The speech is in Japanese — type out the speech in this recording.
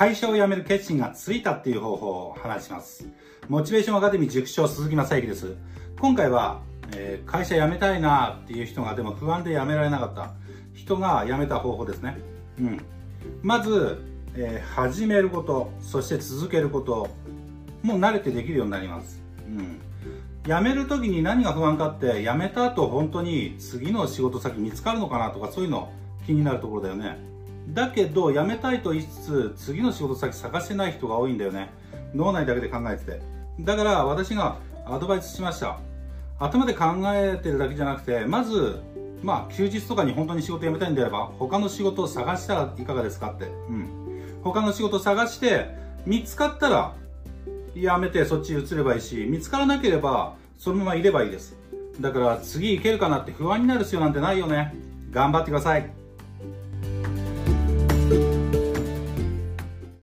会社を辞める決心がついたっていう方法を話します。モチベーションアカデミー塾長鈴木正幸です。今回は、えー、会社辞めたいなっていう人がでも不安で辞められなかった人が辞めた方法ですね。うん。まず、えー、始めること、そして続けること、もう慣れてできるようになります。うん。辞める時に何が不安かって辞めた後本当に次の仕事先見つかるのかなとかそういうの気になるところだよねだけど辞めたいと言いつつ次の仕事先探してない人が多いんだよね脳内だけで考えててだから私がアドバイスしました頭で考えてるだけじゃなくてまずまあ休日とかに本当に仕事辞めたいんであれば他の仕事を探したらいかがですかってうん他の仕事を探して見つかったらやめてそっち移ればいいし、見つからなければそのままいればいいです。だから次いけるかなって不安になる必要なんてないよね。頑張ってください。